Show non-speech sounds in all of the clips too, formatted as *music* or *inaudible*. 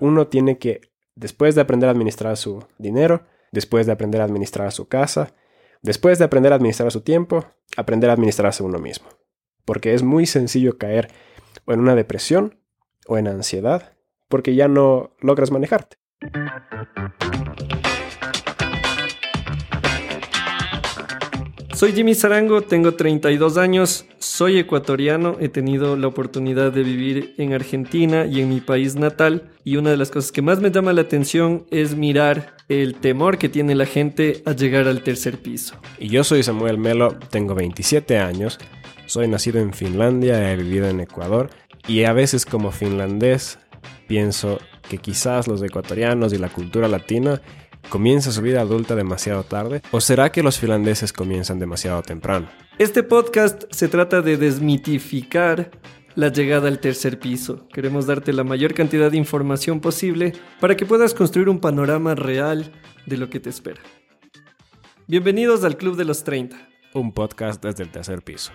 uno tiene que, después de aprender a administrar su dinero, después de aprender a administrar su casa, después de aprender a administrar su tiempo, aprender a administrarse uno mismo. Porque es muy sencillo caer en una depresión o en ansiedad, porque ya no logras manejarte. Soy Jimmy Zarango, tengo 32 años, soy ecuatoriano, he tenido la oportunidad de vivir en Argentina y en mi país natal y una de las cosas que más me llama la atención es mirar el temor que tiene la gente a llegar al tercer piso. Y yo soy Samuel Melo, tengo 27 años, soy nacido en Finlandia, he vivido en Ecuador y a veces como finlandés pienso que quizás los ecuatorianos y la cultura latina ¿Comienza su vida adulta demasiado tarde? ¿O será que los finlandeses comienzan demasiado temprano? Este podcast se trata de desmitificar la llegada al tercer piso. Queremos darte la mayor cantidad de información posible para que puedas construir un panorama real de lo que te espera. Bienvenidos al Club de los 30. Un podcast desde el tercer piso.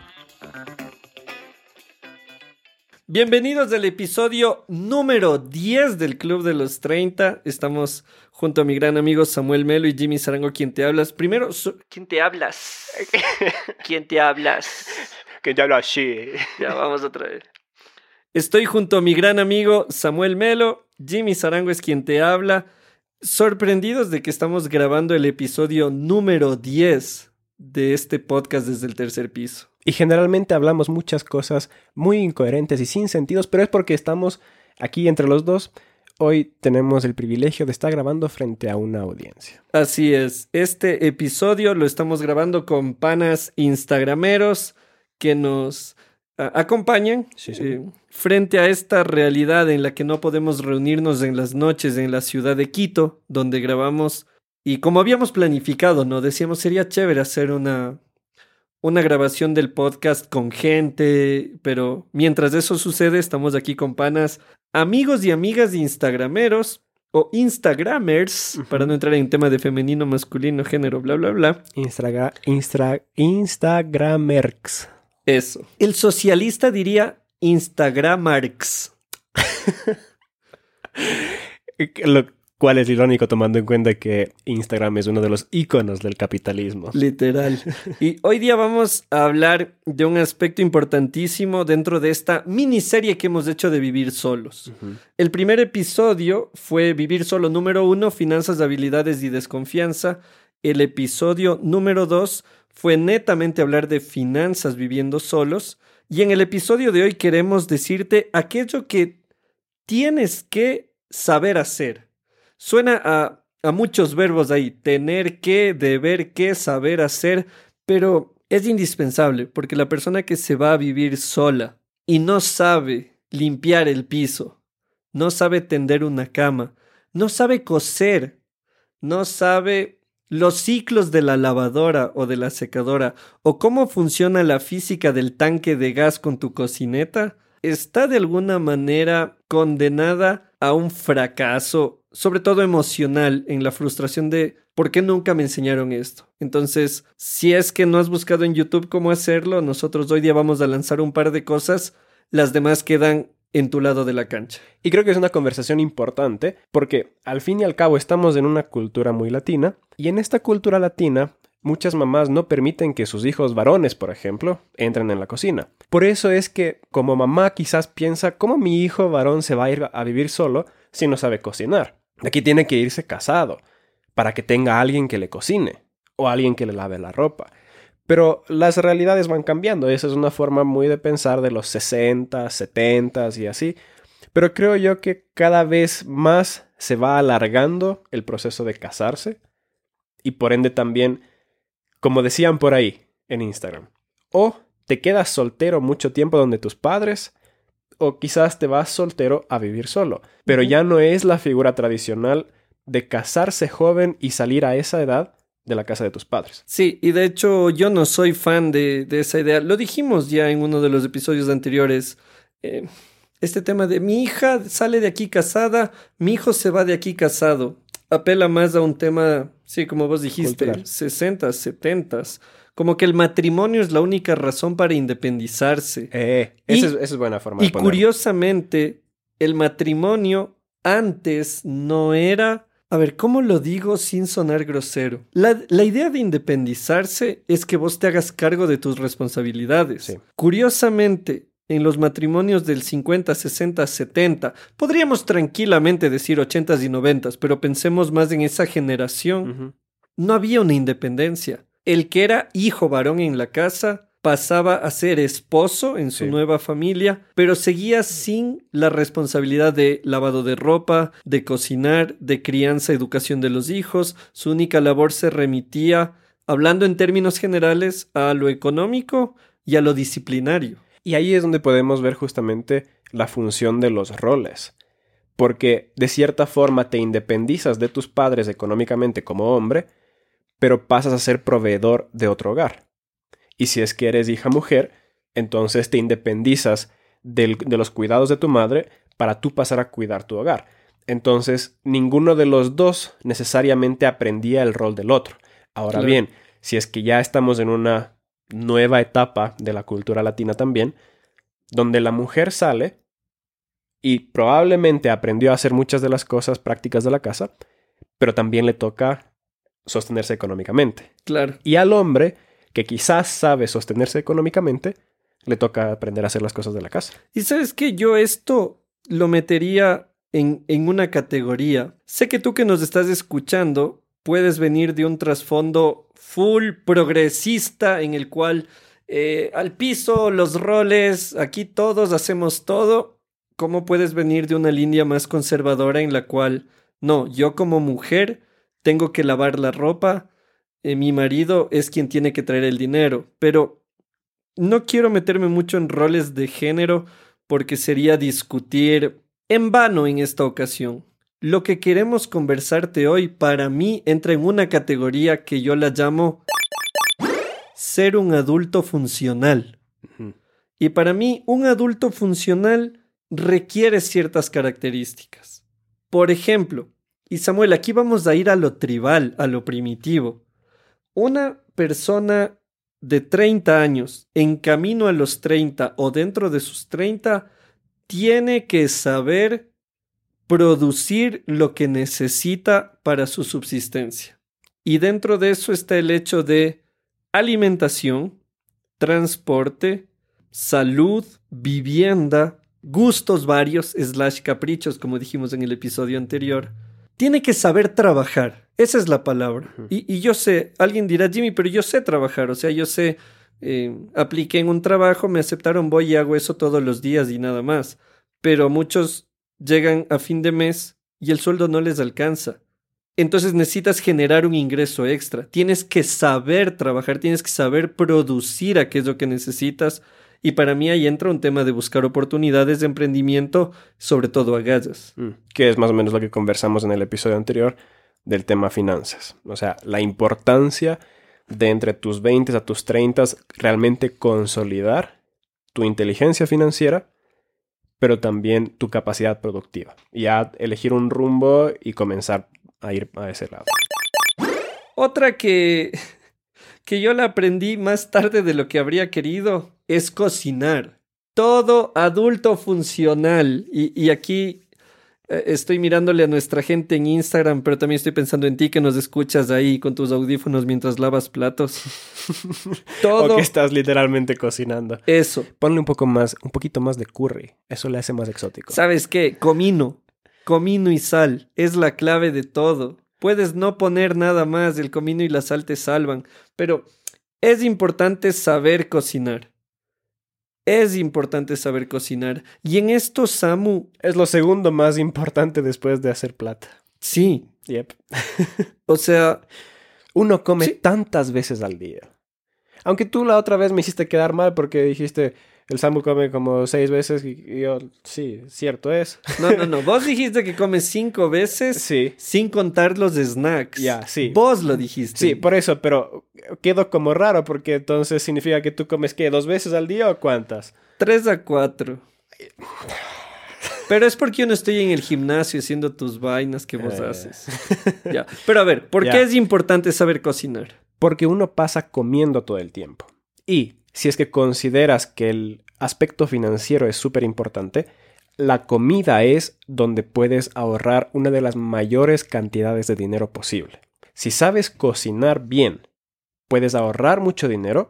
Bienvenidos al episodio número 10 del Club de los 30. Estamos junto a mi gran amigo Samuel Melo y Jimmy Sarango, quien te hablas. Primero, ¿quién te hablas? *laughs* ¿Quién te hablas? ¿Quién te habla así? Ya vamos otra vez. Estoy junto a mi gran amigo Samuel Melo. Jimmy Sarango es quien te habla. Sorprendidos de que estamos grabando el episodio número 10 de este podcast desde el tercer piso. Y generalmente hablamos muchas cosas muy incoherentes y sin sentidos, pero es porque estamos aquí entre los dos. Hoy tenemos el privilegio de estar grabando frente a una audiencia. Así es, este episodio lo estamos grabando con panas instagrameros que nos acompañan eh, frente a esta realidad en la que no podemos reunirnos en las noches en la ciudad de Quito, donde grabamos. Y como habíamos planificado, ¿no? Decíamos, sería chévere hacer una, una grabación del podcast con gente, pero mientras eso sucede, estamos aquí con panas, amigos y amigas de Instagrameros o Instagramers, para no entrar en tema de femenino, masculino, género, bla, bla, bla. Instagra Instra Instagramers. Eso. El socialista diría Instagramarks. *laughs* Lo, cual es irónico tomando en cuenta que Instagram es uno de los iconos del capitalismo. Literal. *laughs* Y hoy día vamos a hablar de un aspecto importantísimo dentro de esta miniserie que hemos hecho de Vivir Solos. El primer episodio fue Vivir Solo número uno, Finanzas, Habilidades y Desconfianza. El episodio número dos fue netamente hablar de finanzas viviendo solos. Y en el episodio de hoy queremos decirte aquello que tienes que saber hacer Suena a, a muchos verbos ahí, tener que, deber que, saber hacer, pero es indispensable porque la persona que se va a vivir sola y no sabe limpiar el piso, no sabe tender una cama, no sabe coser, no sabe los ciclos de la lavadora o de la secadora o cómo funciona la física del tanque de gas con tu cocineta, está de alguna manera condenada a un fracaso sobre todo emocional, en la frustración de ¿por qué nunca me enseñaron esto? Entonces, si es que no has buscado en YouTube cómo hacerlo, nosotros hoy día vamos a lanzar un par de cosas, las demás quedan en tu lado de la cancha. Y creo que es una conversación importante porque al fin y al cabo estamos en una cultura muy latina y en esta cultura latina muchas mamás no permiten que sus hijos varones, por ejemplo, entren en la cocina. Por eso es que como mamá quizás piensa, ¿cómo mi hijo varón se va a ir a vivir solo si no sabe cocinar? Aquí tiene que irse casado para que tenga alguien que le cocine o alguien que le lave la ropa. Pero las realidades van cambiando. Esa es una forma muy de pensar de los 60, 70 y así. Pero creo yo que cada vez más se va alargando el proceso de casarse. Y por ende también, como decían por ahí en Instagram, o te quedas soltero mucho tiempo donde tus padres o quizás te vas soltero a vivir solo. Pero ya no es la figura tradicional de casarse joven y salir a esa edad de la casa de tus padres. Sí, y de hecho yo no soy fan de, esa idea. Lo dijimos ya en uno de los episodios anteriores. Eh, este tema de mi hija sale de aquí casada, mi hijo se va de aquí casado. Apela más a un tema, sí, como vos dijiste, 60, 70 como que el matrimonio es la única razón para independizarse. Eh, esa, es, buena forma y curiosamente, el matrimonio antes no era... A ver, ¿cómo lo digo sin sonar grosero? La, la, idea de independizarse es que vos te hagas cargo de tus responsabilidades. Sí. Curiosamente, en los matrimonios del 50, 60, 70, podríamos tranquilamente decir 80s y 90s, pero pensemos más en esa generación, Uh -huh. no había una independencia. El que era hijo varón en la casa pasaba a ser esposo en su Sí. nueva familia, pero seguía sin la responsabilidad de lavado de ropa, de cocinar, de crianza, educación de los hijos. Su única labor se remitía, hablando en términos generales, a lo económico y a lo disciplinario. Y ahí es donde podemos ver justamente la función de los roles. Porque de cierta forma te independizas de tus padres económicamente como hombre, pero pasas a ser proveedor de otro hogar. Y si es que eres hija mujer, entonces te independizas del- de los cuidados de tu madre para tú pasar a cuidar tu hogar. Entonces, ninguno de los dos necesariamente aprendía el rol del otro. Ahora Claro. bien, si es que ya estamos en una nueva etapa de la cultura latina también, donde la mujer sale y probablemente aprendió a hacer muchas de las cosas prácticas de la casa, pero también le toca sostenerse económicamente. Claro. Y al hombre, que quizás sabe sostenerse económicamente, le toca aprender a hacer las cosas de la casa. Y sabes que yo esto lo metería en, en una categoría. Sé que tú que nos estás escuchando puedes venir de un trasfondo full progresista en el cual eh, al piso, los roles, aquí todos hacemos todo. ¿Cómo puedes venir de una línea más conservadora en la cual, no, yo como mujer tengo que lavar la ropa, eh, mi marido es quien tiene que traer el dinero, pero no quiero meterme mucho en roles de género porque sería discutir en vano en esta ocasión. Lo que queremos conversarte hoy para mí entra en una categoría que yo la llamo ser un adulto funcional. Y para mí un adulto funcional requiere ciertas características. Por ejemplo, y Samuel, aquí vamos a ir a lo tribal, a lo primitivo. Una persona de 30 años, en camino a los 30 o dentro de sus 30, tiene que saber producir lo que necesita para su subsistencia. Y dentro de eso está el hecho de alimentación, transporte, salud, vivienda, gustos varios, slash caprichos, como dijimos en el episodio anterior. Tiene que saber trabajar. Esa es la palabra. Y yo sé, alguien dirá, Jimmy, pero yo sé trabajar. O sea, yo sé, eh, apliqué en un trabajo, me aceptaron, voy y hago eso todos los días y nada más. Pero muchos llegan a fin de mes y el sueldo no les alcanza. Entonces necesitas generar un ingreso extra. Tienes que saber trabajar, tienes que saber producir aquello que necesitas. Y para mí ahí entra un tema de buscar oportunidades de emprendimiento, sobre todo a gallas. Mm, Que es más o menos lo que conversamos en el episodio anterior del tema finanzas. O sea, la importancia de entre tus 20 a tus 30 realmente consolidar tu inteligencia financiera, pero también tu capacidad productiva. Y ya elegir un rumbo y comenzar a ir a ese lado. Otra que, que yo la aprendí más tarde de lo que habría querido es cocinar. Todo adulto funcional. Y, y aquí eh, estoy mirándole a nuestra gente en Instagram, pero también estoy pensando en ti que nos escuchas ahí con tus audífonos mientras lavas platos. *laughs* Todo O que estás literalmente cocinando. eso. Ponle un poco más, un poquito más de curry. Eso le hace más exótico. ¿Sabes qué? Comino. Comino y sal. Es la clave de todo. Puedes no poner nada más. El comino y la sal te salvan. Pero es importante saber cocinar. Es importante saber cocinar. Y en esto, Samu, Es lo segundo más importante después de hacer plata. sí. Yep. *laughs* O sea, Uno come Sí. tantas veces al día. Aunque tú la otra vez me hiciste quedar mal porque dijiste, el Samu come como seis veces y yo, sí, cierto es. no, no, no. Vos dijiste que comes cinco veces Sí, sin contar los snacks. Ya, sí. Vos lo dijiste. sí, por eso, pero quedó como raro porque entonces significa que tú comes, ¿qué? ¿Dos veces al día o cuántas? Tres a cuatro. Pero es porque yo no estoy en el gimnasio haciendo tus vainas que vos Eh. haces. *laughs* Ya. Pero a ver, ¿por qué es importante saber cocinar? Porque uno pasa comiendo todo el tiempo. Y si es que consideras que el aspecto financiero es súper importante, la comida es donde puedes ahorrar una de las mayores cantidades de dinero posible. Si sabes cocinar bien, puedes ahorrar mucho dinero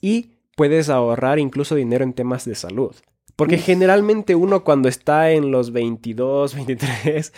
y puedes ahorrar incluso dinero en temas de salud. Porque generalmente uno cuando está en los 22, 23,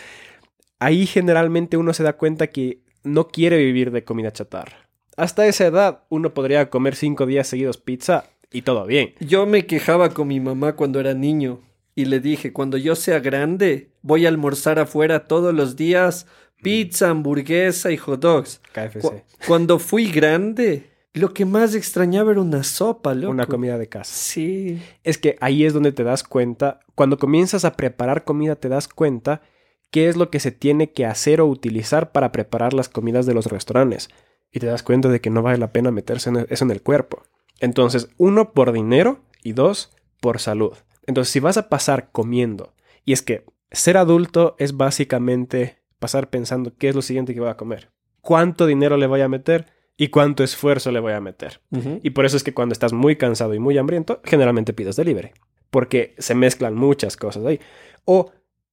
ahí generalmente uno se da cuenta que no quiere vivir de comida chatarra. Hasta esa edad uno podría comer cinco días seguidos pizza y todo bien. Yo me quejaba con mi mamá cuando era niño y le dije, cuando yo sea grande, voy a almorzar afuera todos los días pizza, hamburguesa y hot dogs. KFC. cuando fui grande, lo que más extrañaba era una sopa, loco. Una comida de casa. Sí. Es que ahí es donde te das cuenta, cuando comienzas a preparar comida te das cuenta qué es lo que se tiene que hacer o utilizar para preparar las comidas de los restaurantes. Y te das cuenta de que no vale la pena meterse eso en el cuerpo. Entonces, uno, por dinero y dos, por salud. Entonces, si vas a pasar comiendo, y es que ser adulto es básicamente pasar pensando qué es lo siguiente que voy a comer, cuánto dinero le voy a meter y cuánto esfuerzo le voy a meter. Y por eso es que cuando estás muy cansado y muy hambriento, generalmente pides delivery, porque se mezclan muchas cosas ahí. O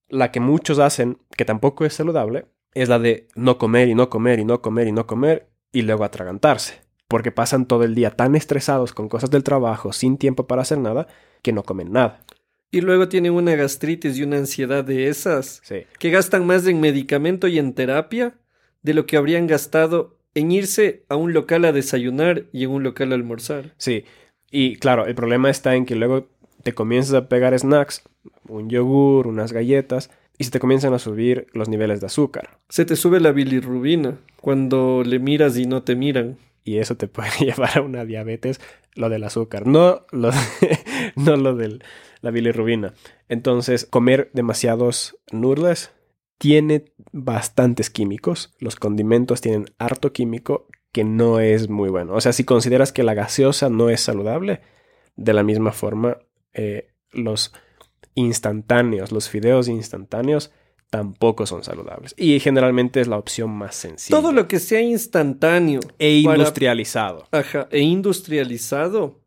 la que muchos hacen, que tampoco es saludable, es la de no comer y no comer y no comer y no comer y luego atragantarse. Porque pasan todo el día tan estresados con cosas del trabajo, sin tiempo para hacer nada, que no comen nada. Y luego tienen una gastritis y una ansiedad de esas, que gastan más en medicamento y en terapia de lo que habrían gastado en irse a un local a desayunar y en un local a almorzar. Sí, y claro, el problema está en que luego te comienzas a pegar snacks, un yogur, unas galletas, y se te comienzan a subir los niveles de azúcar. Se te sube la bilirrubina cuando le miras y no te miran. Y eso te puede *laughs* llevar a una diabetes, lo del azúcar, no lo, *laughs* no lo de la bilirrubina. Entonces, comer demasiados noodles tiene bastantes químicos. Los condimentos tienen harto químico que no es muy bueno. O sea, si consideras que la gaseosa no es saludable, de la misma forma, eh, los instantáneos, los fideos instantáneos, tampoco son saludables. Y generalmente es la opción más sencilla. Todo lo que sea instantáneo. E industrializado. Ajá, e industrializado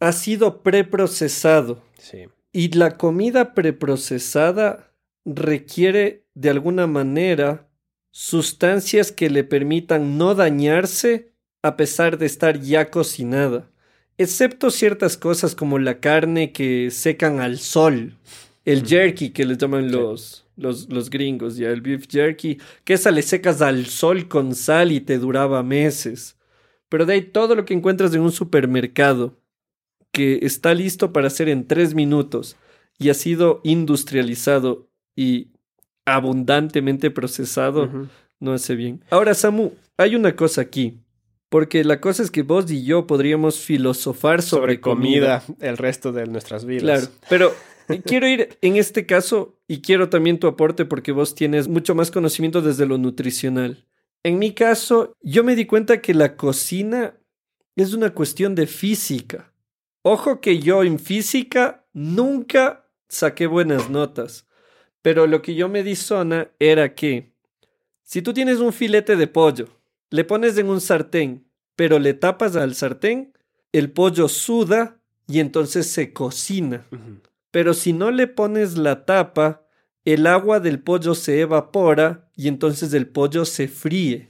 ha sido preprocesado. Sí. Y la comida preprocesada requiere de alguna manera sustancias que le permitan no dañarse a pesar de estar ya cocinada excepto ciertas cosas como la carne que secan al sol, el jerky que les llaman los, los, los, gringos, ya el beef jerky, que esa le secas al sol con sal y te duraba meses. Pero de ahí todo lo que encuentras en un supermercado que está listo para hacer en tres minutos y ha sido industrializado y abundantemente procesado, no hace bien. Ahora, Samu, hay una cosa aquí. Porque la cosa es que vos y yo podríamos filosofar sobre, comida, el resto de nuestras vidas. Claro, pero quiero ir en este caso y quiero también tu aporte porque vos tienes mucho más conocimiento desde lo nutricional. En mi caso, yo me di cuenta que la cocina es una cuestión de física. Ojo que yo en física nunca saqué buenas notas, pero lo que yo me di zona era que si tú tienes un filete de pollo le pones en un sartén, pero le tapas al sartén, el pollo suda y entonces se cocina. Pero si no le pones la tapa, el agua del pollo se evapora y entonces el pollo se fríe.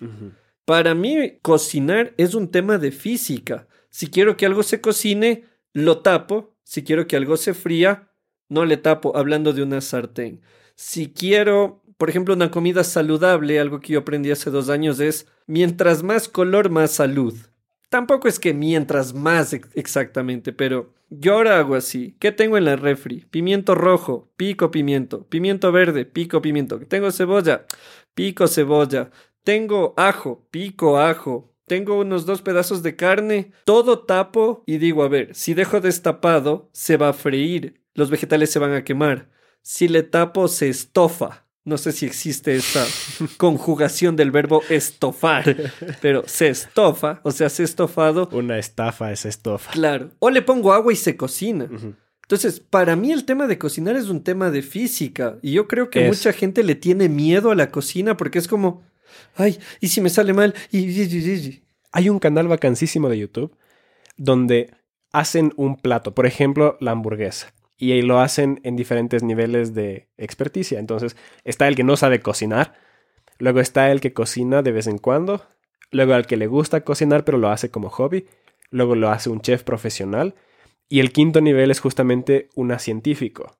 Para mí, cocinar es un tema de física. Si quiero que algo se cocine, lo tapo. Si quiero que algo se fría, no le tapo, hablando de una sartén. Si quiero por ejemplo, una comida saludable, algo que yo aprendí hace dos años, es mientras más color, más salud. Tampoco es que mientras más exactamente, pero yo ahora hago así. ¿Qué tengo en la refri? Pimiento rojo, pico pimiento. Pimiento verde, pico pimiento. Tengo cebolla, pico cebolla. Tengo ajo, pico ajo. Tengo unos dos pedazos de carne. Todo tapo y digo, a ver, si dejo destapado, se va a freír. Los vegetales se van a quemar. Si le tapo, se estofa. No sé si existe esa conjugación del verbo estofar, pero se estofa, o sea, se estofado. Una estafa es estofa. Claro. O le pongo agua y se cocina. Entonces, para mí el tema de cocinar es un tema de física. Y yo creo que mucha gente le tiene miedo a la cocina porque es como, ay, ¿y si me sale mal? Y... Hay un canal vacancísimo de YouTube donde hacen un plato, por ejemplo, la hamburguesa y lo hacen en diferentes niveles de experticia. Entonces, está el que no sabe cocinar, luego está el que cocina de vez en cuando, luego al que le gusta cocinar pero lo hace como hobby, luego lo hace un chef profesional, y el quinto nivel es justamente un científico,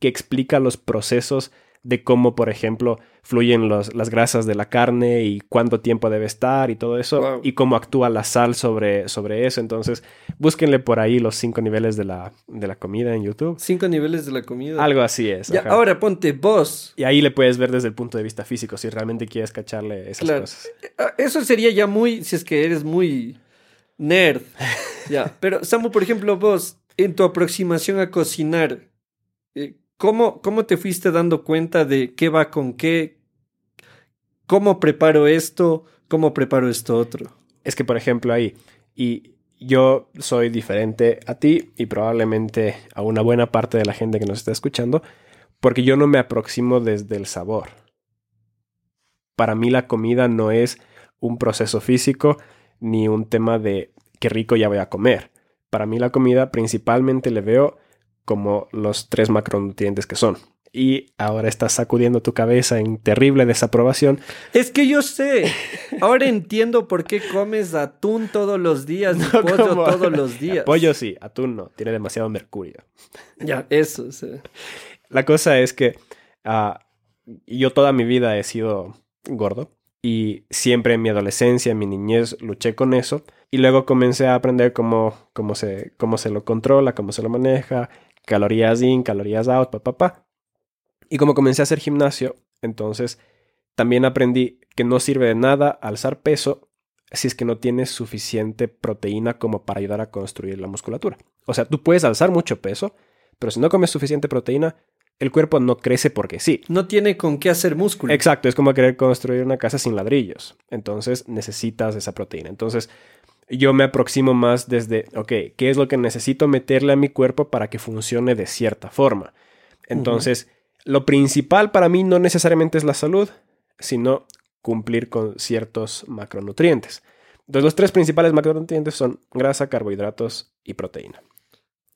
que explica los procesos de cómo, por ejemplo, fluyen las grasas de la carne y cuánto tiempo debe estar y todo eso, y cómo actúa la sal sobre, sobre eso. Entonces, búsquenle por ahí los cinco niveles de la, de la comida en YouTube. Cinco niveles de la comida. Algo así es. Ya, ahora ponte vos. Y ahí le puedes ver desde el punto de vista físico, si realmente quieres cacharle esas cosas. Ah, eso sería ya muy, si es que eres muy nerd. ya, *laughs* pero Samu, por ejemplo, vos, en tu aproximación a cocinar, eh, ¿Cómo, ¿Cómo te fuiste dando cuenta de qué va con qué? ¿Cómo preparo esto? ¿Cómo preparo esto otro? Es que, por ejemplo, ahí, y yo soy diferente a ti y probablemente a una buena parte de la gente que nos está escuchando, porque yo no me aproximo desde el sabor. Para mí la comida no es un proceso físico ni un tema de qué rico ya voy a comer. Para mí la comida principalmente le veo como los tres macronutrientes que son. Y ahora estás sacudiendo tu cabeza en terrible desaprobación. Es que yo sé. Ahora entiendo por qué comes atún todos los días, no, pollo todos los *laughs* días. Pollo sí, atún no. Tiene demasiado mercurio. Ya, eso. Sí. La cosa es que ah, yo toda mi vida he sido gordo y siempre en mi adolescencia, en mi niñez, luché con eso. Y luego comencé a aprender cómo, cómo, se, cómo se lo controla, cómo se lo maneja, calorías in, calorías out, papá. Pa, pa. Y como comencé a hacer gimnasio, entonces también aprendí que no sirve de nada alzar peso si es que no tienes suficiente proteína como para ayudar a construir la musculatura. O sea, tú puedes alzar mucho peso, pero si no comes suficiente proteína, el cuerpo no crece porque sí. No tiene con qué hacer músculo. Exacto, es como querer construir una casa sin ladrillos. Entonces necesitas esa proteína. Entonces yo me aproximo más desde, ok, ¿qué es lo que necesito meterle a mi cuerpo para que funcione de cierta forma? Entonces, lo principal para mí no necesariamente es la salud, sino cumplir con ciertos macronutrientes. Entonces, los tres principales macronutrientes son grasa, carbohidratos y proteína.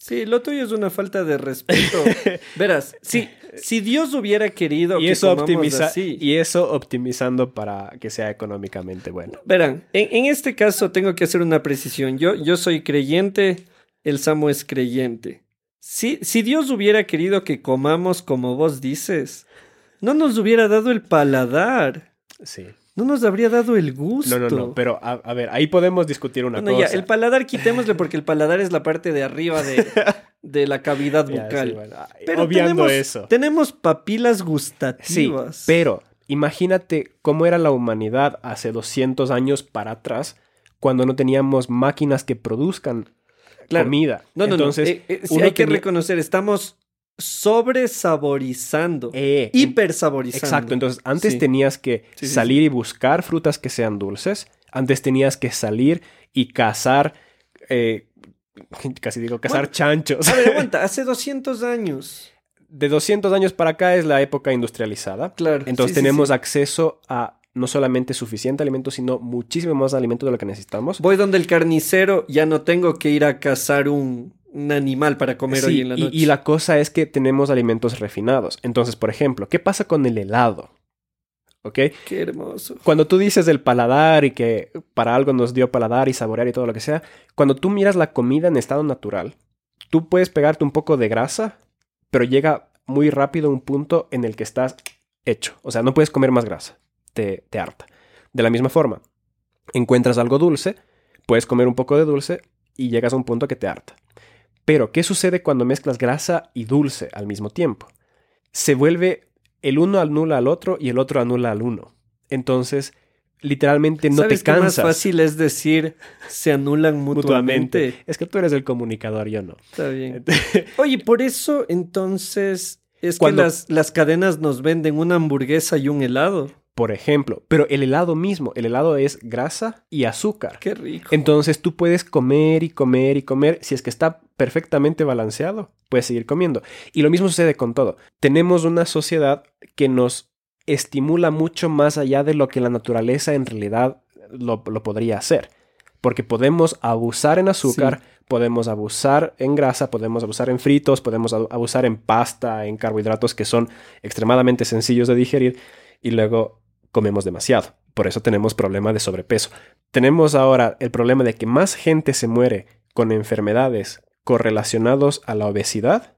Sí, lo tuyo es una falta de respeto. *laughs* Verás, si, si Dios hubiera querido y que eso optimiza así, y eso optimizando para que sea económicamente bueno. Verán, en, este caso tengo que hacer una precisión. Yo, yo soy creyente, el Samo es creyente. Si, si Dios hubiera querido que comamos como vos dices, no nos hubiera dado el paladar. Sí. No nos habría dado el gusto. No, no, no, pero a, ver, ahí podemos discutir una cosa. Ya, el paladar quitémosle porque el paladar es la parte de arriba de, *laughs* la cavidad bucal. Pero Obviando tenemos, eso. Tenemos papilas gustativas. Sí, pero imagínate cómo era la humanidad hace 200 años para atrás cuando no teníamos máquinas que produzcan comida. No, no, Entonces, no. Eh, eh, sí, hay que reconocer, estamos sobresaborizando, eh, hipersaborizando. Exacto, entonces antes tenías que salir y buscar frutas que sean dulces, antes tenías que salir y cazar, eh, casi digo, cazar chanchos. A ver, *laughs* aguanta, hace 200 años. De 200 años para acá es la época industrializada. Claro. Entonces tenemos acceso a no solamente suficiente alimento, sino muchísimo más alimento de lo que necesitamos. Voy donde el carnicero, ya no tengo que ir a cazar un, un animal para comer hoy en la noche. Y, y, la cosa es que tenemos alimentos refinados. Entonces, por ejemplo, ¿qué pasa con el helado? ¿Ok? Qué hermoso. Cuando tú dices del paladar y que para algo nos dio paladar y saborear y todo lo que sea, cuando tú miras la comida en estado natural, tú puedes pegarte un poco de grasa, pero llega muy rápido un punto en el que estás hecho. O sea, no puedes comer más grasa. Te, te harta. De la misma forma, encuentras algo dulce, puedes comer un poco de dulce y llegas a un punto que te harta. Pero, ¿qué sucede cuando mezclas grasa y dulce al mismo tiempo? Se vuelve el uno anula al otro y el otro anula al uno. Entonces, literalmente no te cansas. Qué más fácil es decir se anulan *laughs* mutuamente? Es que tú eres el comunicador, yo no. Está bien. *laughs* Oye, por eso entonces es que las, las cadenas nos venden una hamburguesa y un helado por ejemplo. Pero el helado mismo, el helado es grasa y azúcar. Qué rico. Entonces tú puedes comer y comer y comer. Si es que está perfectamente balanceado, puedes seguir comiendo. Y lo mismo sucede con todo. Tenemos una sociedad que nos estimula mucho más allá de lo que la naturaleza en realidad lo, podría hacer. Porque podemos abusar en azúcar, podemos abusar en grasa, podemos abusar en fritos, podemos abusar en pasta, en carbohidratos que son extremadamente sencillos de digerir y luego comemos demasiado. Por eso tenemos problema de sobrepeso. Tenemos ahora el problema de que más gente se muere con enfermedades correlacionados a la obesidad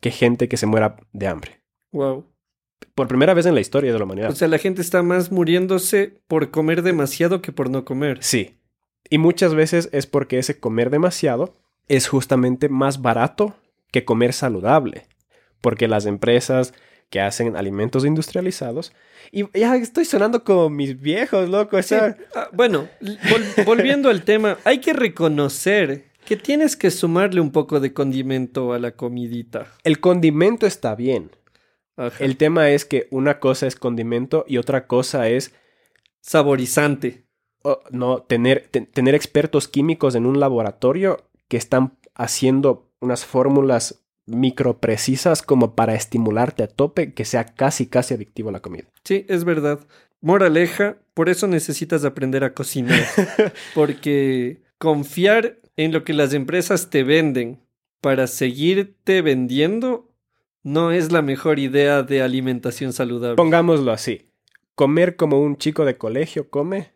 que gente que se muera de hambre. Wow. Por primera vez en la historia de la humanidad. O sea, la gente está más muriéndose por comer demasiado que por no comer. Sí. Y muchas veces es porque ese comer demasiado es justamente más barato que comer saludable. Porque las empresas que hacen alimentos industrializados. Y ya estoy sonando como mis viejos, loco. Ah, bueno, volviendo al tema, hay que reconocer que tienes que sumarle un poco de condimento a la comidita. El condimento está bien. El tema es que una cosa es condimento y otra cosa es saborizante. no, tener, tener expertos químicos en un laboratorio que están haciendo unas fórmulas microprecisas como para estimularte a tope que sea casi casi adictivo a la comida. Sí, es verdad. Moraleja, por eso necesitas aprender a cocinar. *laughs* porque confiar en lo que las empresas te venden para seguirte vendiendo no es la mejor idea de alimentación saludable. Pongámoslo así. Comer como un chico de colegio come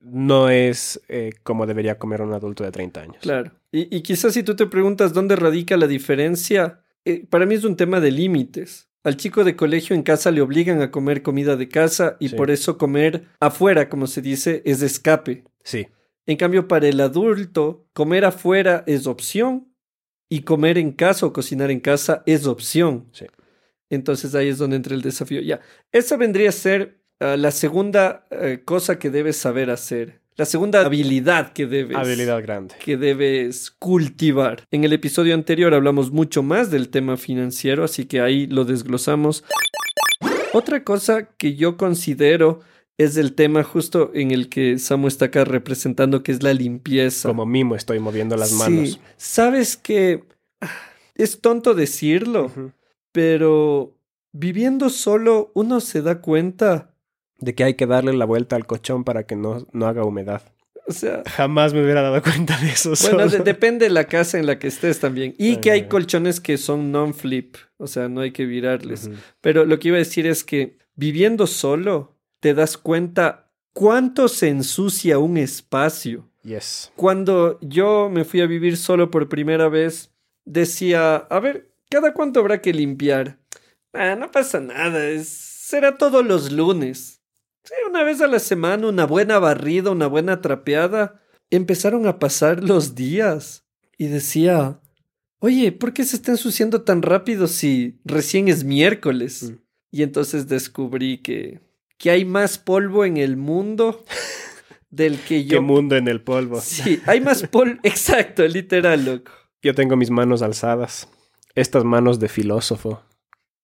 no es eh, como debería comer un adulto de 30 años. Claro. Y, quizás si tú te preguntas dónde radica la diferencia, eh, para mí es un tema de límites. Al chico de colegio en casa le obligan a comer comida de casa y por eso comer afuera, como se dice, es de escape. Sí. En cambio, para el adulto, comer afuera es opción y comer en casa o cocinar en casa es opción. Sí. Entonces ahí es donde entra el desafío. Ya, esa vendría a ser ah, la segunda eh, cosa que debes saber hacer. La segunda habilidad que debes. Habilidad grande. Que debes cultivar. En el episodio anterior hablamos mucho más del tema financiero, así que ahí lo desglosamos. Otra cosa que yo considero es el tema justo en el que Samu está acá representando, que es la limpieza. Como mimo estoy moviendo las manos. Sí, sabes que es tonto decirlo, pero viviendo solo uno se da cuenta de que hay que darle la vuelta al colchón para que no, no haga humedad. O sea, jamás me hubiera dado cuenta de eso. Bueno, depende de la casa en la que estés también. Y que hay colchones que son non-flip, o sea, no hay que virarles. Pero lo que iba a decir es que viviendo solo, te das cuenta cuánto se ensucia un espacio. Yes. Cuando yo me fui a vivir solo por primera vez, decía, a ver, ¿cada cuánto habrá que limpiar? Ah, no pasa nada, es... será todos los lunes. Sí, una vez a la semana, una buena barrida, una buena trapeada. Empezaron a pasar los días y decía, oye, ¿por qué se está ensuciando tan rápido si recién es miércoles? Mm. Y entonces descubrí que que hay más polvo en el mundo del que *laughs* yo. ¿Qué mundo en el polvo? Sí, hay más polvo. *laughs* Exacto, literal, loco. Yo tengo mis manos alzadas. Estas manos de filósofo.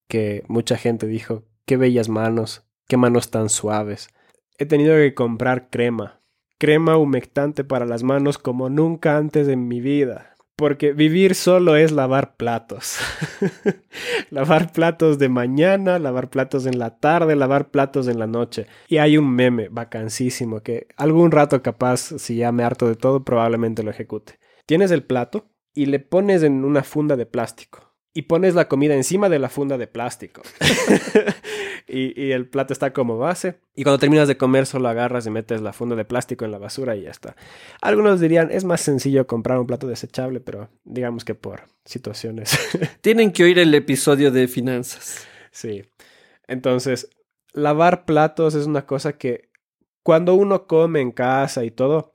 Que mucha gente dijo: Qué bellas manos, qué manos tan suaves. He tenido que comprar crema. Crema humectante para las manos como nunca antes en mi vida. Porque vivir solo es lavar platos. *laughs* lavar platos de mañana, lavar platos en la tarde, lavar platos en la noche. Y hay un meme vacancísimo que algún rato capaz, si ya me harto de todo, probablemente lo ejecute. Tienes el plato y le pones en una funda de plástico y pones la comida encima de la funda de plástico. *laughs* y, el plato está como base. Y cuando terminas de comer, solo agarras y metes la funda de plástico en la basura y ya está. Algunos dirían, es más sencillo comprar un plato desechable, pero digamos que por situaciones. *laughs* Tienen que oír el episodio de finanzas. Sí. Entonces, lavar platos es una cosa que cuando uno come en casa y todo,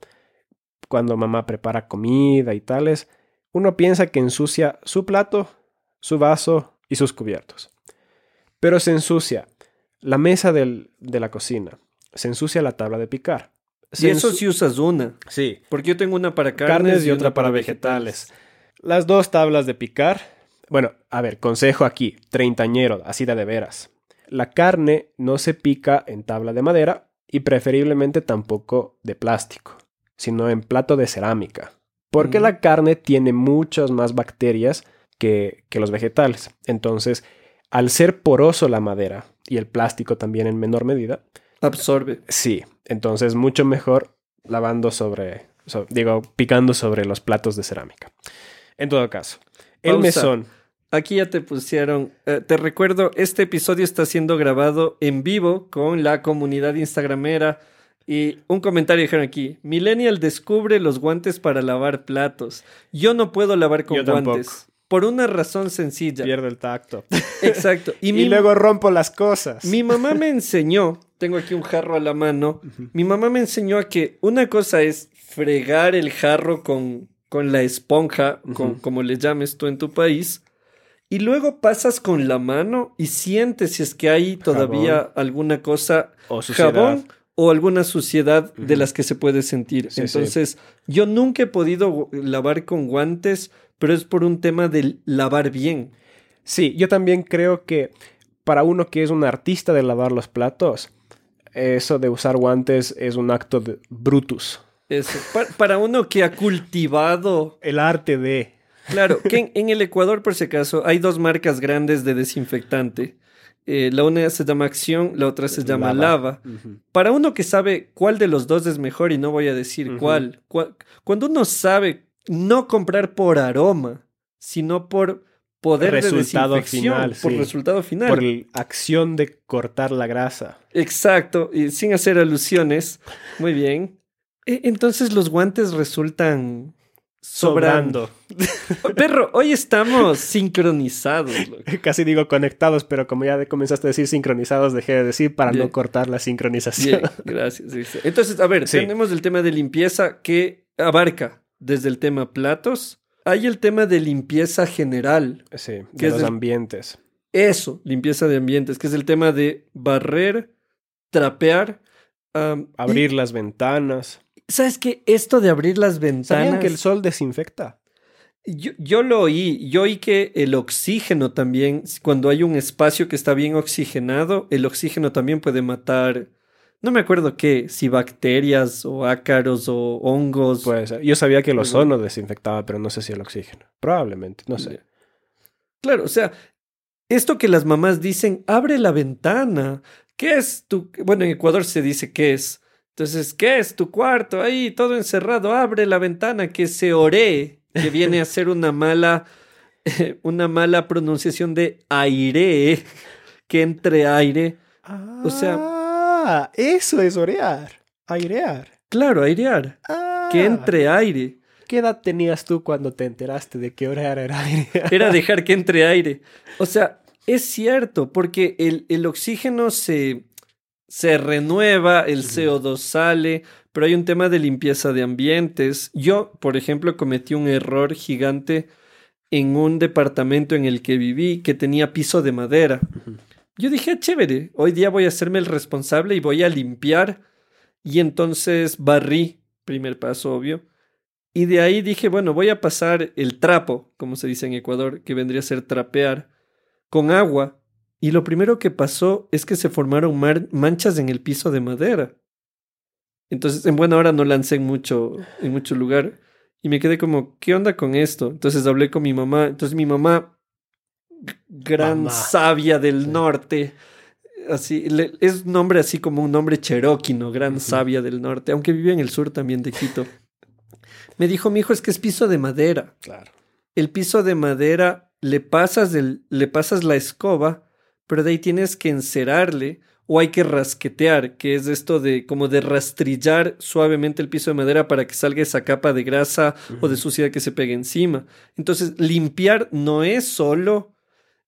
cuando mamá prepara comida y tales, uno piensa que ensucia su plato su vaso y sus cubiertos. Pero se ensucia la mesa de la cocina, se ensucia la tabla de picar. y eso si usas una. Sí. Porque yo tengo una para carnes, y, otra para vegetales. Las dos tablas de picar. Bueno, a ver, consejo aquí, treintañero, así de de veras. La carne no se pica en tabla de madera y preferiblemente tampoco de plástico, sino en plato de cerámica. Porque la carne tiene muchas más bacterias que, los vegetales. Entonces, al ser poroso la madera y el plástico también en menor medida, absorbe. Sí, entonces mucho mejor lavando sobre so- digo, picando sobre los platos de cerámica. En todo caso, el Pausa. mesón. Aquí ya te pusieron. eh, te recuerdo, este episodio está siendo grabado en vivo con la comunidad instagramera. Y un comentario dijeron aquí: Millennial descubre los guantes para lavar platos. Yo no puedo lavar con Yo tampoco. Por una razón sencilla. Pierdo el tacto. *laughs* Exacto. *laughs* Y, Y, mi, luego rompo las cosas. mi mamá me enseñó. Tengo aquí un jarro a la mano. Mi mamá me enseñó a que una cosa es fregar el jarro con, con la esponja, con, como le llames tú en tu país. Y luego pasas con la mano y sientes si es que hay todavía alguna cosa, O suciedad. jabón o alguna suciedad de las que se puede sentir. Sí, sí. Entonces, yo nunca he podido lavar con guantes, pero es por un tema de lavar bien. Sí, yo también creo que para uno que es un artista de lavar los platos, eso de usar guantes es un acto de brutus. Eso. Para uno que ha cultivado El arte de... Claro, *laughs* que en, en el Ecuador, por si acaso, hay dos marcas grandes de desinfectante. Eh, la una se llama Acción, la otra se llama Lava. Para uno que sabe cuál de los dos es mejor, y no voy a decir cuál, cua- cuando uno sabe no comprar por aroma, sino por poder Resultado de desinfección, final, por sí. resultado final. Por la acción de cortar la grasa. Exacto, y sin hacer alusiones. Muy bien. E- Entonces los guantes resultan sobrando. Sobrando. Perro, hoy estamos sincronizados. loco. *laughs* Casi digo conectados, pero como ya comenzaste a decir sincronizados, dejé de decir para Bien. no cortar la sincronización. Bien, gracias. Entonces, a ver, Sí. tenemos el tema de limpieza que abarca desde el tema platos. Hay el tema de limpieza general. Sí, ¿Qué de los el- ambientes. Eso, limpieza de ambientes, que es el tema de barrer, trapear. Abrir las ventanas. ¿Sabes qué? Esto de abrir las ¿Sabían ventanas. que el sol desinfecta? Yo, yo lo oí, yo oí que el oxígeno también, cuando hay un espacio que está bien oxigenado, el oxígeno también puede matar, no me acuerdo qué, si bacterias o ácaros o hongos. Puede ser. Yo sabía que el ozono desinfectaba, pero no sé si el oxígeno. Probablemente, no sé. Claro, o sea, esto que las mamás dicen, abre la ventana. ¿Qué es tu...? Bueno, en Ecuador se dice qué es. Entonces, ¿qué es tu cuarto? Ahí, todo encerrado, abre la ventana, que se ore, que viene a ser una mala, *laughs* una mala pronunciación de aire, que entre aire. O sea- Ah, eso es orear. Airear. Claro, airear, Ah. que entre aire. ¿Qué edad tenías tú cuando te enteraste de que orear era airear? Era *laughs* dejar que entre aire. O sea, es cierto, porque el, el oxígeno se, se renueva, el CO2 sale, pero hay un tema de limpieza de ambientes. Yo, por ejemplo, cometí un error gigante en un departamento en el que viví que tenía piso de madera. Yo dije, "Ah, chévere, hoy día voy a hacerme el responsable y voy a limpiar. Y entonces barrí, primer paso obvio. Y de ahí dije, bueno, voy a pasar el trapo, como se dice en Ecuador, que vendría a ser trapear, con agua. Y lo primero que pasó es que se formaron mar- manchas en el piso de madera. Entonces, en buena hora no lancé mucho, en mucho lugar. Y me quedé como, ¿qué onda con esto? Entonces hablé con mi mamá. Entonces mi mamá, gran Mamá. sabia del Sí. norte, así, le- es un nombre así como un nombre cherokee, ¿no? Gran sabia del norte, aunque vive en el sur también de Quito. Me dijo, mi hijo, es que es piso de madera. Claro. El piso de madera le pasas, le pasas la escoba, pero de ahí tienes que encerarle o hay que rasquetear, que es esto de como de rastrillar suavemente el piso de madera para que salga esa capa de grasa o de suciedad que se pegue encima. Entonces, limpiar no es solo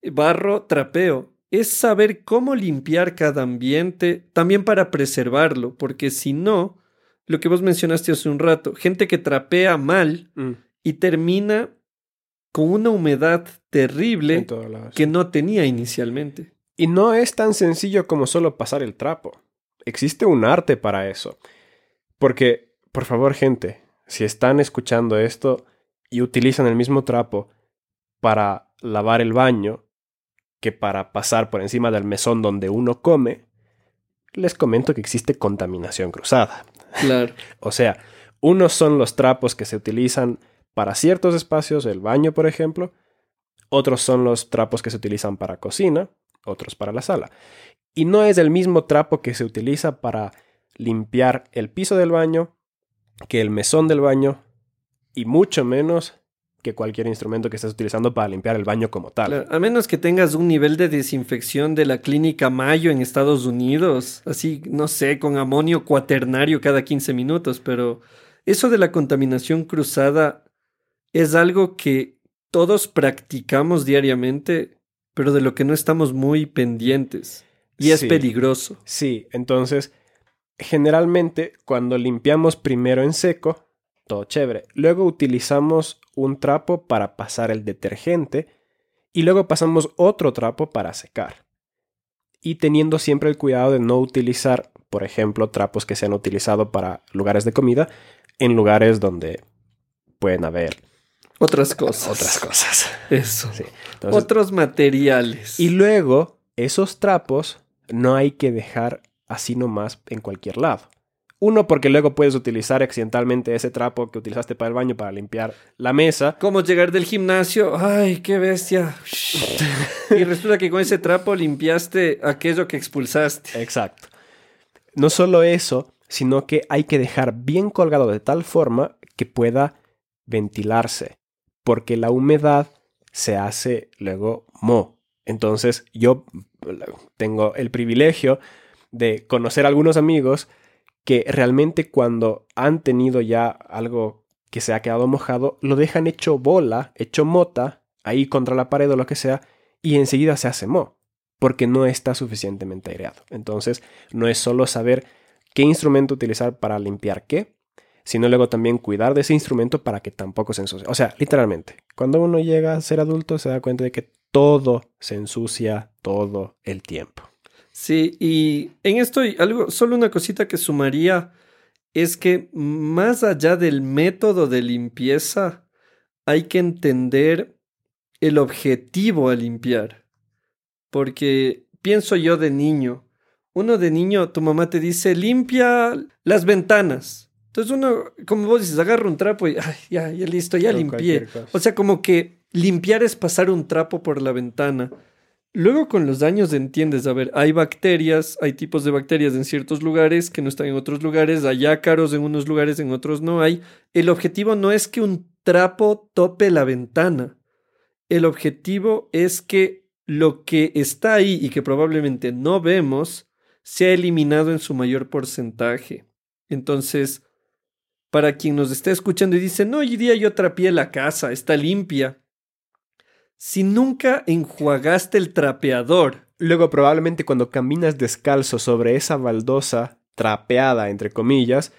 barro, trapeo, es saber cómo limpiar cada ambiente también para preservarlo, porque si no, lo que vos mencionaste hace un rato, gente que trapea mal Mm, y termina con una humedad terrible que no tenía inicialmente. Y no es tan sencillo como solo pasar el trapo. Existe un arte para eso. Porque, por favor, gente, si están escuchando esto y utilizan el mismo trapo para lavar el baño que para pasar por encima del mesón donde uno come, les comento que existe contaminación cruzada. Claro. *laughs* O sea, unos son los trapos que se utilizan para ciertos espacios, el baño, por ejemplo. Otros son los trapos que se utilizan para cocina, otros para la sala. Y no es el mismo trapo que se utiliza para limpiar el piso del baño que el mesón del baño y mucho menos que cualquier instrumento que estés utilizando para limpiar el baño como tal. Claro, a menos que tengas un nivel de desinfección de la clínica Mayo en Estados Unidos, así, no sé, con amonio cuaternario cada 15 minutos, pero eso de la contaminación cruzada es algo que todos practicamos diariamente, pero de lo que no estamos muy pendientes. Y es Sí. peligroso. Sí, entonces, generalmente cuando limpiamos primero en seco, todo chévere. Luego utilizamos un trapo para pasar el detergente y luego pasamos otro trapo para secar. Y teniendo siempre el cuidado de no utilizar, por ejemplo, trapos que se han utilizado para lugares de comida en lugares donde pueden haber Otras cosas. otras cosas. Eso. Sí. Entonces, Otros materiales. Y luego, esos trapos no hay que dejar así nomás en cualquier lado. Uno, porque luego puedes utilizar accidentalmente ese trapo que utilizaste para el baño para limpiar la mesa. ¿Cómo llegar del gimnasio? ¡Ay, qué bestia! *laughs* y resulta que con ese trapo limpiaste aquello que expulsaste. Exacto. No solo eso, sino que hay que dejar bien colgado de tal forma que pueda ventilarse, porque la humedad se hace luego mo. Entonces yo tengo el privilegio de conocer a algunos amigos que realmente cuando han tenido ya algo que se ha quedado mojado, lo dejan hecho bola, hecho mota, ahí contra la pared o lo que sea, y enseguida se hace mo, porque no está suficientemente aireado. Entonces, no es solo saber qué instrumento utilizar para limpiar qué, sino luego también cuidar de ese instrumento para que tampoco se ensucie. O sea, literalmente, cuando uno llega a ser adulto se da cuenta de que todo se ensucia todo el tiempo. Sí, y en esto hay algo, solo una cosita que sumaría es que más allá del método de limpieza, hay que entender el objetivo a limpiar. Porque pienso yo de niño, uno de niño, tu mamá te dice, limpia las ventanas. Entonces uno, como vos dices, agarra un trapo y "Ay, ya, ya listo, ya limpié. O sea, como que limpiar es pasar un trapo por la ventana. Luego con los años entiendes, a ver, hay bacterias, hay tipos de bacterias en ciertos lugares que no están en otros lugares, hay ácaros en unos lugares, en otros no hay. El objetivo no es que un trapo tope la ventana. El objetivo es que lo que está ahí y que probablemente no vemos sea eliminado en su mayor porcentaje. Entonces, para quien nos esté escuchando y dice, no, hoy día yo trapié la casa, está limpia. Si nunca enjuagaste el trapeador, Luego probablemente cuando caminas descalzo sobre esa baldosa trapeada, entre comillas,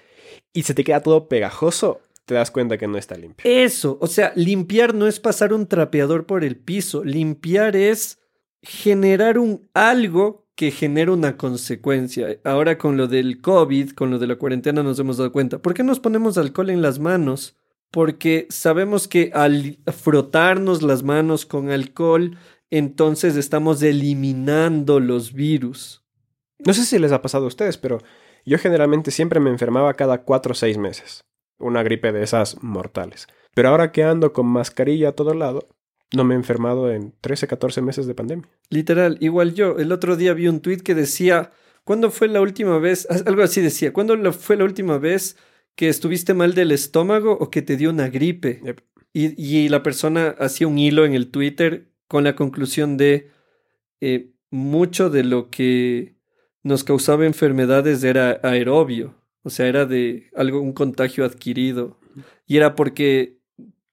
y se te queda todo pegajoso, te das cuenta que no está limpio. eso, o sea, limpiar no es pasar un trapeador por el piso, limpiar es generar un algo que genera una consecuencia. Ahora con lo del COVID, con lo de la cuarentena nos hemos dado cuenta. ¿Por qué nos ponemos alcohol en las manos? Porque sabemos que al frotarnos las manos con alcohol, entonces estamos eliminando los virus. No sé si les ha pasado a ustedes, pero yo generalmente siempre me enfermaba cada 4 o 6 meses. Una gripe de esas mortales. Pero ahora que ando con mascarilla a todo lado, no me he enfermado en 13, 14 meses de pandemia. Literal, igual yo. El otro día vi un tweet que decía, ¿cuándo fue la última vez? Algo así decía, ¿cuándo fue la última vez que estuviste mal del estómago o que te dio una gripe? Yep. Y, y la persona hacía un hilo en el Twitter con la conclusión de eh, mucho de lo que nos causaba enfermedades era aerobio, o sea, era de algo, un contagio adquirido. Y era porque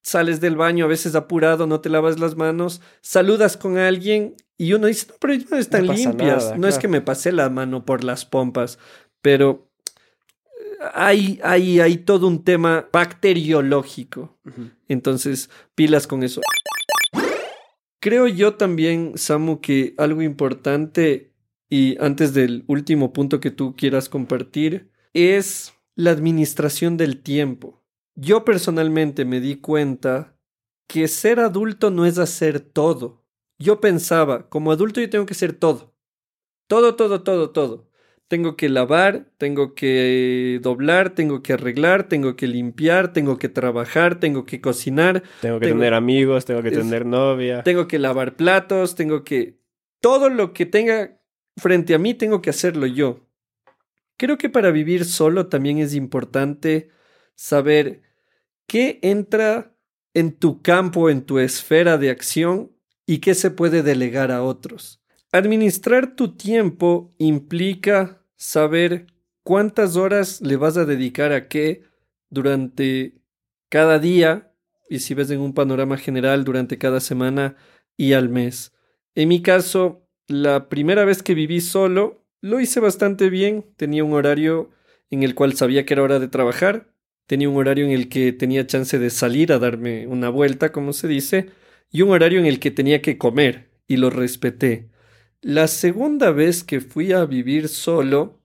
sales del baño a veces apurado, no te lavas las manos, saludas con alguien y uno dice, no, pero no están No limpias. nada, no es que me pasé la mano por las pompas, pero hay, hay, hay todo un tema bacteriológico. Entonces, pilas con eso. Creo yo también, Samu, que algo importante, y antes del último punto que tú quieras compartir, es la administración del tiempo. Yo personalmente me di cuenta que ser adulto no es hacer todo. Yo pensaba, como adulto yo tengo que hacer todo. Todo, todo, todo, todo. Tengo que lavar, tengo que doblar, tengo que arreglar, tengo que limpiar, tengo que trabajar, tengo que cocinar, Tengo que Tengo- tener amigos, tengo que Es- tener novia. tengo que lavar platos, tengo que... Todo lo que tenga frente a mí tengo que hacerlo yo. Creo que para vivir solo también es importante saber qué entra en tu campo, en tu esfera de acción y qué se puede delegar a otros. Administrar tu tiempo implica saber cuántas horas le vas a dedicar a qué durante cada día y si ves en un panorama general durante cada semana y al mes. En mi caso, la primera vez que viví solo, lo hice bastante bien. Tenía un horario en el cual sabía que era hora de trabajar. Tenía un horario en el que tenía chance de salir a darme una vuelta, como se dice, y un horario en el que tenía que comer, y lo respeté. La segunda vez que fui a vivir solo,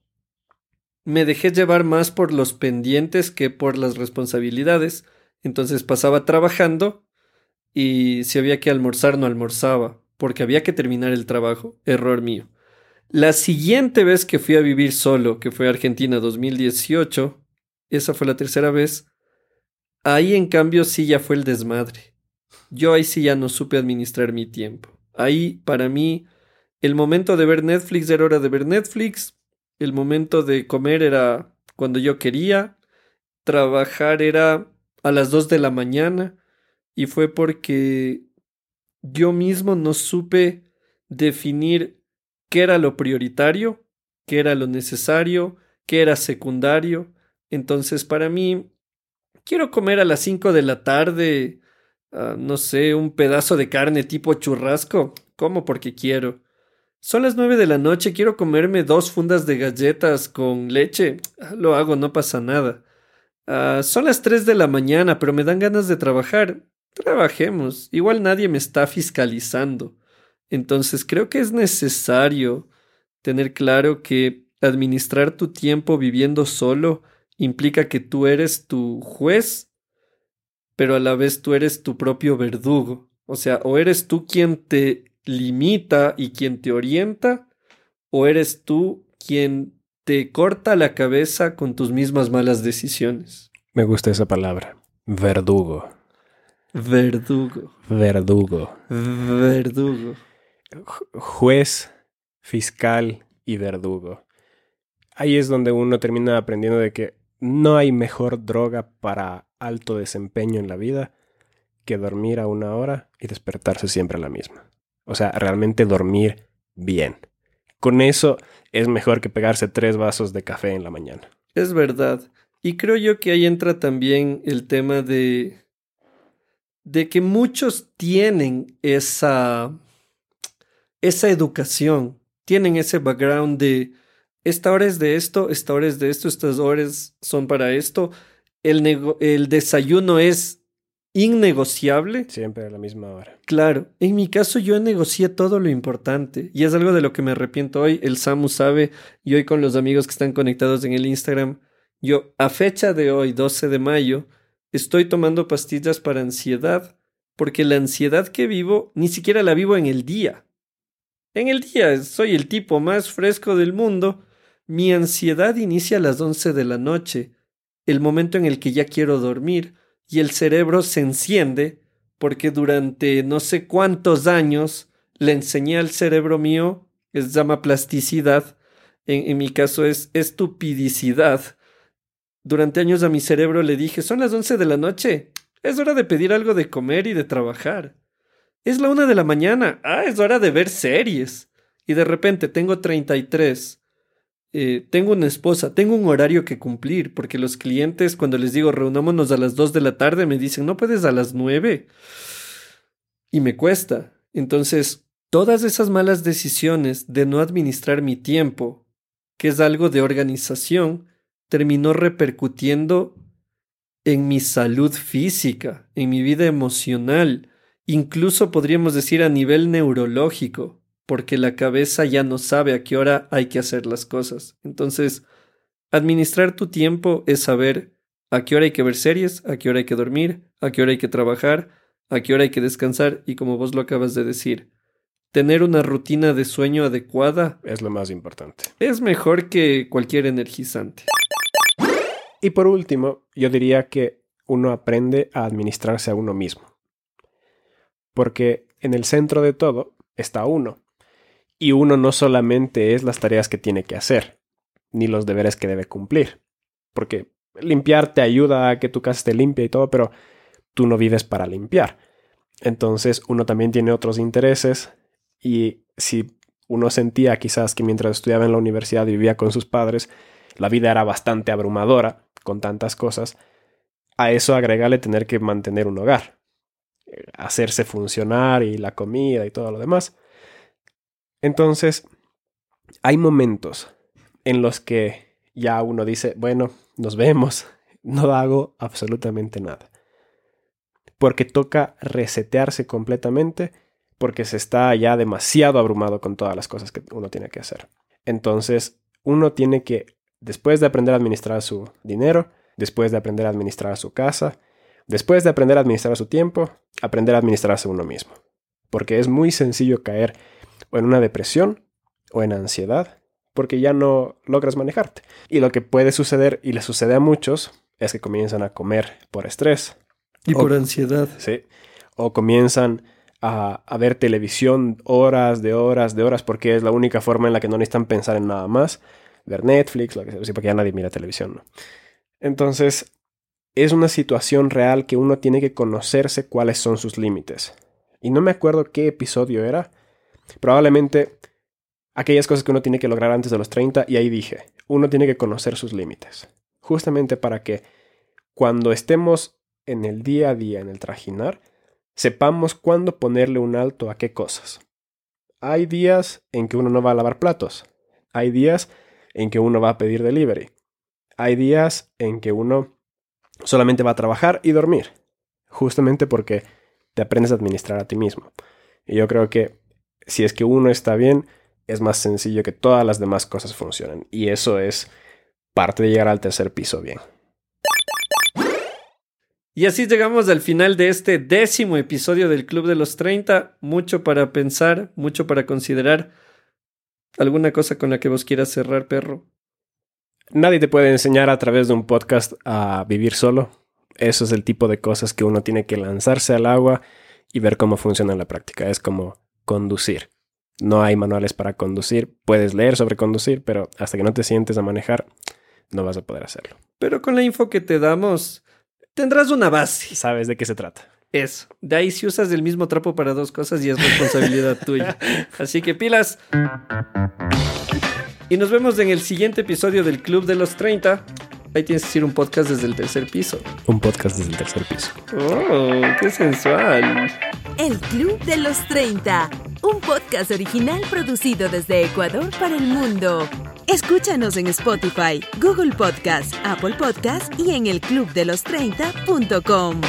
me dejé llevar más por los pendientes que por las responsabilidades. Entonces pasaba trabajando y si había que almorzar no almorzaba, porque había que terminar el trabajo. Error mío. La siguiente vez que fui a vivir solo, que fue Argentina 2018, esa fue la tercera vez, ahí en cambio sí ya fue el desmadre. Yo ahí sí ya no supe administrar mi tiempo. Ahí, para mí, el momento de ver Netflix era hora de ver Netflix, el momento de comer era cuando yo quería, trabajar era a las 2 de la mañana y fue porque yo mismo no supe definir qué era lo prioritario, qué era lo necesario, qué era secundario. Entonces, para mí, quiero comer a las 5 de la tarde, ah, no sé, un pedazo de carne tipo churrasco, como porque quiero. Son las 9 de la noche, quiero comerme dos fundas de galletas con leche. Ah, lo hago, no pasa nada. Ah, son las 3 de la mañana, pero me dan ganas de trabajar. Trabajemos. Igual nadie me está fiscalizando. Entonces creo que es necesario tener claro que administrar tu tiempo viviendo solo implica que tú eres tu juez, pero a la vez tú eres tu propio verdugo. O sea, o eres tú quien te limita y quien te orienta, o eres tú quien te corta la cabeza con tus mismas malas decisiones. Me gusta esa palabra, verdugo. Verdugo. Verdugo. Verdugo juez, fiscal y verdugo. Ahí es donde uno termina aprendiendo de que no hay mejor droga para alto desempeño en la vida que dormir a una hora y despertarse siempre a la misma. O sea, realmente dormir bien. Con eso es mejor que pegarse tres vasos de café en la mañana. Es verdad. Y creo yo que ahí entra también el tema de de que muchos tienen esa esa educación, tienen ese background de esta hora es de esto, esta hora es de esto, estas horas son para esto. El, el desayuno es innegociable. Siempre a la misma hora. Claro, en mi caso yo negocié todo lo importante y es algo de lo que me arrepiento hoy. El Samu sabe y hoy con los amigos que están conectados en el Instagram, yo a fecha de hoy, 12 de mayo, estoy tomando pastillas para ansiedad porque la ansiedad que vivo ni siquiera la vivo en el día. En el día soy el tipo más fresco del mundo. Mi ansiedad inicia a las once de la noche, el momento en el que ya quiero dormir, y el cerebro se enciende porque durante no sé cuántos años le enseñé al cerebro mío, es llama plasticidad, en, en mi caso es estupidicidad. Durante años a mi cerebro le dije, son las once de la noche, es hora de pedir algo de comer y de trabajar. Es la una de la mañana. Ah, es hora de ver series. Y de repente tengo 33. Eh, tengo una esposa, tengo un horario que cumplir, porque los clientes cuando les digo reunámonos a las 2 de la tarde me dicen, no puedes a las 9. Y me cuesta. Entonces, todas esas malas decisiones de no administrar mi tiempo, que es algo de organización, terminó repercutiendo en mi salud física, en mi vida emocional, Incluso podríamos decir a nivel neurológico, porque la cabeza ya no sabe a qué hora hay que hacer las cosas. Entonces, administrar tu tiempo es saber a qué hora hay que ver series, a qué hora hay que dormir, a qué hora hay que trabajar, a qué hora hay que descansar y como vos lo acabas de decir, tener una rutina de sueño adecuada es lo más importante. Es mejor que cualquier energizante. Y por último, yo diría que uno aprende a administrarse a uno mismo porque en el centro de todo está uno. Y uno no solamente es las tareas que tiene que hacer, ni los deberes que debe cumplir, porque limpiar te ayuda a que tu casa esté limpia y todo, pero tú no vives para limpiar. Entonces uno también tiene otros intereses y si uno sentía quizás que mientras estudiaba en la universidad y vivía con sus padres, la vida era bastante abrumadora con tantas cosas, a eso agregale tener que mantener un hogar, eh, hacerse funcionar y la comida y todo lo demás. Entonces, hay momentos en los que ya uno dice, bueno, nos vemos, *laughs* no hago absolutamente nada. Porque toca resetearse completamente porque se está ya demasiado abrumado con todas las cosas que uno tiene que hacer. Entonces, uno tiene que, después de aprender a administrar su dinero, después de aprender a administrar su casa, después de aprender a administrar su tiempo, aprender a administrarse uno mismo. Porque es muy sencillo caer o en una depresión o en ansiedad porque ya no logras manejarte. Y lo que puede suceder, y le sucede a muchos, es que comienzan a comer por estrés. Y por ansiedad. Sí. O comienzan a, a, ver televisión horas de horas de horas porque es la única forma en la que no necesitan pensar en nada más. Ver Netflix, lo que sea, porque ya nadie mira televisión, ¿no? Entonces, es una situación real que uno tiene que conocerse cuáles son sus límites. Y no me acuerdo qué episodio era. Probablemente aquellas cosas que uno tiene que lograr antes de los 30 y ahí dije, uno tiene que conocer sus límites. Justamente para que cuando estemos en el día a día, en el trajinar, sepamos cuándo ponerle un alto a qué cosas. Hay días en que uno no va a lavar platos. Hay días en que uno va a pedir delivery. Hay días en que uno solamente va a trabajar y dormir. Justamente porque te aprendes a administrar a ti mismo. Y yo creo que si es que uno está bien, es más sencillo que todas las demás cosas funcionen. Y eso es parte de llegar al tercer piso bien. Y así llegamos al final de este décimo episodio del Club de los 30. Mucho para pensar, mucho para considerar. ¿Alguna cosa con la que vos quieras cerrar, perro? Nadie te puede enseñar a través de un podcast a vivir solo. Eso es el tipo de cosas que uno tiene que lanzarse al agua y ver cómo funciona en la práctica. Es como conducir. No hay manuales para conducir. Puedes leer sobre conducir, pero hasta que no te sientes a manejar, no vas a poder hacerlo. Pero con la info que te damos, tendrás una base. Sabes de qué se trata. Eso. De ahí si usas el mismo trapo para dos cosas y es responsabilidad *laughs* tuya. Así que pilas. Y nos vemos en el siguiente episodio del Club de los 30. Ahí tienes que decir un podcast desde el tercer piso. Un podcast desde el tercer piso. Oh, qué sensual. El Club de los 30. Un podcast original producido desde Ecuador para el mundo. Escúchanos en Spotify, Google Podcast, Apple Podcast y en el clubdelos30.com.